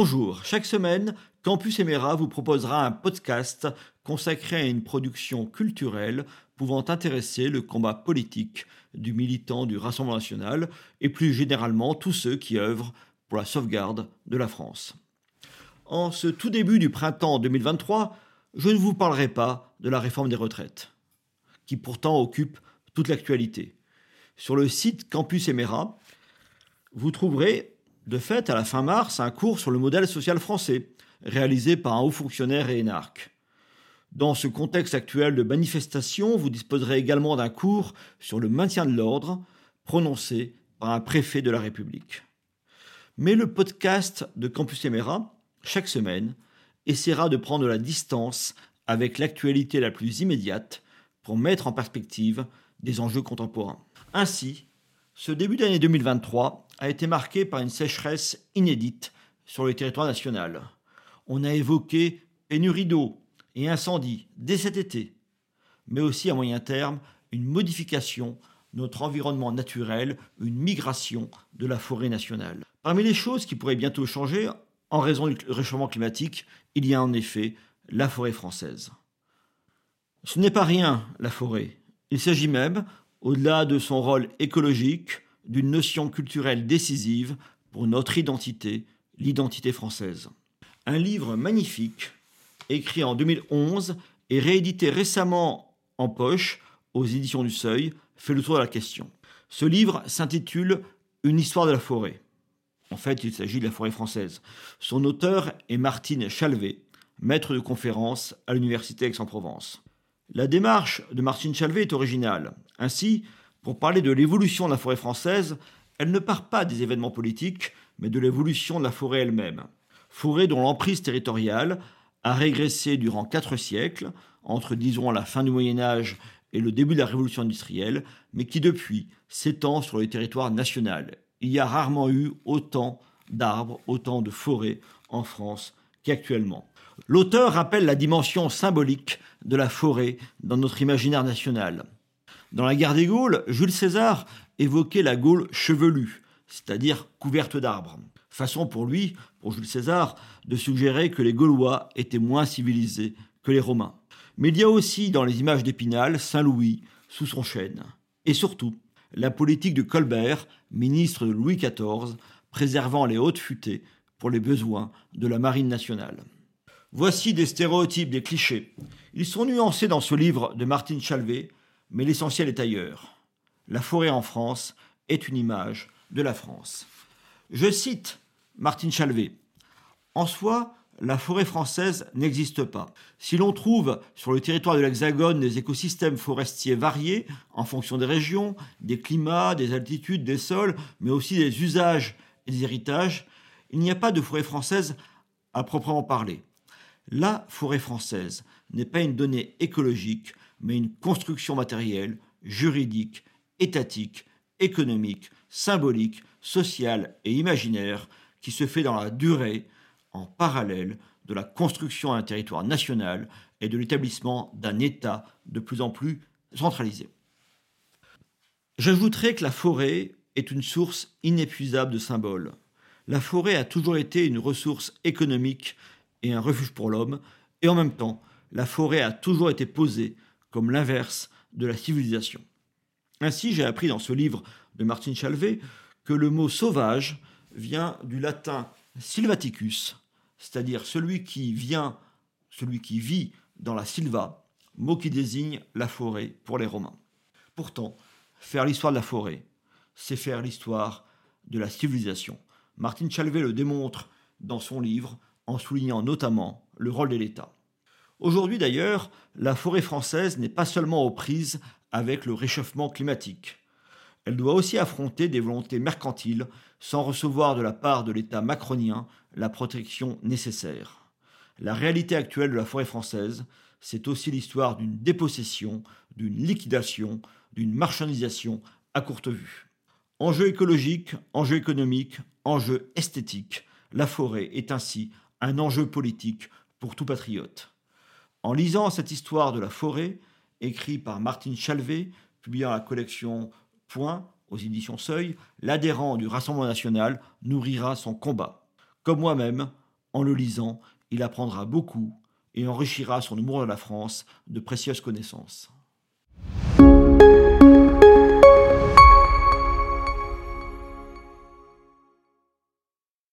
Bonjour, chaque semaine, Campus Emera vous proposera un podcast consacré à une production culturelle pouvant intéresser le combat politique du militant du Rassemblement national et plus généralement tous ceux qui œuvrent pour la sauvegarde de la France. En ce tout début du printemps 2023, je ne vous parlerai pas de la réforme des retraites, qui pourtant occupe toute l'actualité. Sur le site Campus Emera, vous trouverez de fait à la fin mars un cours sur le modèle social français, réalisé par un haut fonctionnaire et énarque. Dans ce contexte actuel de manifestation, vous disposerez également d'un cours sur le maintien de l'ordre, prononcé par un préfet de la République. Mais le podcast de Campus Emera, chaque semaine, essaiera de prendre la distance avec l'actualité la plus immédiate pour mettre en perspective des enjeux contemporains. Ainsi, ce début d'année 2023 a été marqué par une sécheresse inédite sur le territoire national. On a évoqué pénurie d'eau et incendies dès cet été, mais aussi à moyen terme une modification de notre environnement naturel, une migration de la forêt nationale. Parmi les choses qui pourraient bientôt changer, en raison du réchauffement climatique, il y a en effet la forêt française. Ce n'est pas rien, la forêt. Il s'agit même, au-delà de son rôle écologique, d'une notion culturelle décisive pour notre identité, l'identité française. Un livre magnifique, écrit en 2011 et réédité récemment en poche aux éditions du Seuil, fait le tour de la question. Ce livre s'intitule Une histoire de la forêt. En fait, il s'agit de la forêt française. Son auteur est Martine Chalvet, maître de conférence à l'Université Aix-en-Provence. La démarche de Martine Chalvet est originale. Ainsi, pour parler de l'évolution de la forêt française, elle ne part pas des événements politiques, mais de l'évolution de la forêt elle-même. Forêt dont l'emprise territoriale a régressé durant quatre siècles, entre disons la fin du Moyen Âge et le début de la Révolution industrielle, mais qui depuis s'étend sur le territoire national. Il y a rarement eu autant d'arbres, autant de forêts en France qu'actuellement. L'auteur rappelle la dimension symbolique de la forêt dans notre imaginaire national. Dans la guerre des Gaules, Jules César évoquait la Gaule chevelue, c'est-à-dire couverte d'arbres. Façon pour lui, pour Jules César, de suggérer que les Gaulois étaient moins civilisés que les Romains. Mais il y a aussi dans les images d'Épinal Saint-Louis sous son chêne. Et surtout, la politique de Colbert, ministre de Louis XIV, préservant les hautes futées pour les besoins de la marine nationale. Voici des stéréotypes, des clichés. Ils sont nuancés dans ce livre de Martine Chalvet, mais l'essentiel est ailleurs. La forêt en France est une image de la France. Je cite Martine Chalvet. En soi, la forêt française n'existe pas. Si l'on trouve sur le territoire de l'Hexagone des écosystèmes forestiers variés en fonction des régions, des climats, des altitudes, des sols, mais aussi des usages et des héritages, il n'y a pas de forêt française à proprement parler. La forêt française n'est pas une donnée écologique, mais une construction matérielle, juridique, étatique, économique, symbolique, sociale et imaginaire qui se fait dans la durée, en parallèle de la construction d'un territoire national et de l'établissement d'un État de plus en plus centralisé. J'ajouterai que la forêt est une source inépuisable de symboles. La forêt a toujours été une ressource économique et un refuge pour l'homme, et en même temps, la forêt a toujours été posée comme l'inverse de la civilisation. Ainsi, j'ai appris dans ce livre de Martine Chalvet que le mot sauvage vient du latin silvaticus, c'est-à-dire celui qui vient, celui qui vit dans la silva, mot qui désigne la forêt pour les Romains. Pourtant, faire l'histoire de la forêt, c'est faire l'histoire de la civilisation. Martine Chalvet le démontre dans son livre en soulignant notamment le rôle de l'État. Aujourd'hui d'ailleurs, la forêt française n'est pas seulement aux prises avec le réchauffement climatique. Elle doit aussi affronter des volontés mercantiles sans recevoir de la part de l'État macronien la protection nécessaire. La réalité actuelle de la forêt française, c'est aussi l'histoire d'une dépossession, d'une liquidation, d'une marchandisation à courte vue. Enjeu écologique, enjeu économique, enjeu esthétique, la forêt est ainsi un enjeu politique pour tout patriote. En lisant cette histoire de la forêt, écrite par Martine Chalvet, publiée dans la collection Point aux éditions Seuil, l'adhérent du Rassemblement national nourrira son combat. Comme moi-même, En le lisant, il apprendra beaucoup et enrichira son amour de la France de précieuses connaissances.